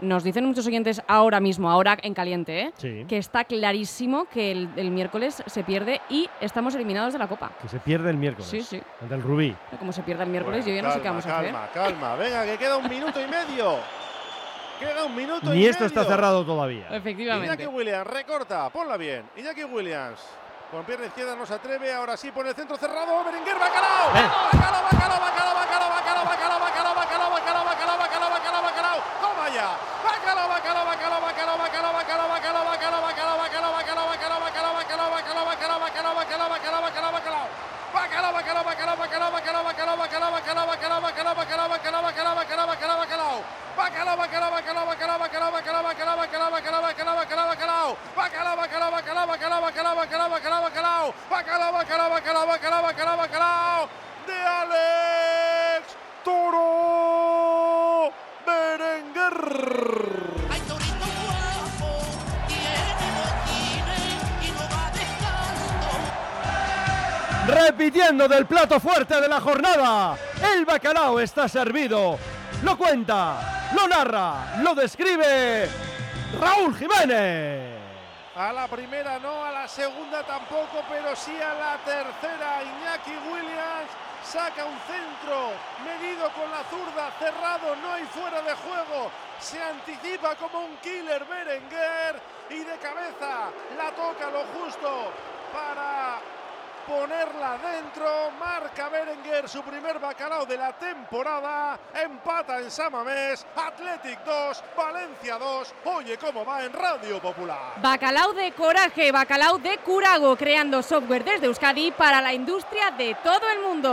nos dicen muchos oyentes ahora mismo, ahora en caliente, ¿eh? Sí. que está clarísimo que el, el miércoles se pierde y estamos eliminados de la Copa. Que se pierde el miércoles. Sí, sí. El del Rubí. Como se pierde el miércoles, Bueno, yo ya no sé qué calma, vamos a hacer. Calma, calma, venga, que queda un minuto y medio. Queda un minuto y Ni esto medio. está cerrado todavía. Efectivamente. Iñaki Williams, recorta, ponla bien. Iñaki Williams. Con pierna izquierda no se atreve, ahora sí pone el centro cerrado. Berenguer, Bacalao. Eh. Bacalao, Bacalao, Bacalao, Bacalao, bacalao, bacalao, bacalao, bacalao, bacalao, bacalao, bacalao, bacalao, bacalao, bacalao, bacalao. Bacalao, bacalao, bacalao, bacalao, bacalao, bacalao, bacalao, bacalao. Bacalao, bacalao, bacalao, bacalao, bacalao, bacalao. De Alex Toro Berenguer. Repitiendo del plato fuerte de la jornada. El bacalao está servido. Lo cuenta, lo narra, lo describe Raúl Jiménez. A la primera no, a la segunda tampoco, pero sí a la tercera. Iñaki Williams saca un centro, medido con la zurda, cerrado, no hay fuera de juego. Se anticipa como un killer Berenguer y de cabeza la toca lo justo para ponerla dentro. Marca Berenguer su primer bacalao de la temporada. Empata en Samamés. Athletic 2, Valencia 2. Oye cómo va en Radio Popular. Bacalao de coraje, bacalao de curago, creando software desde Euskadi para la industria de todo el mundo.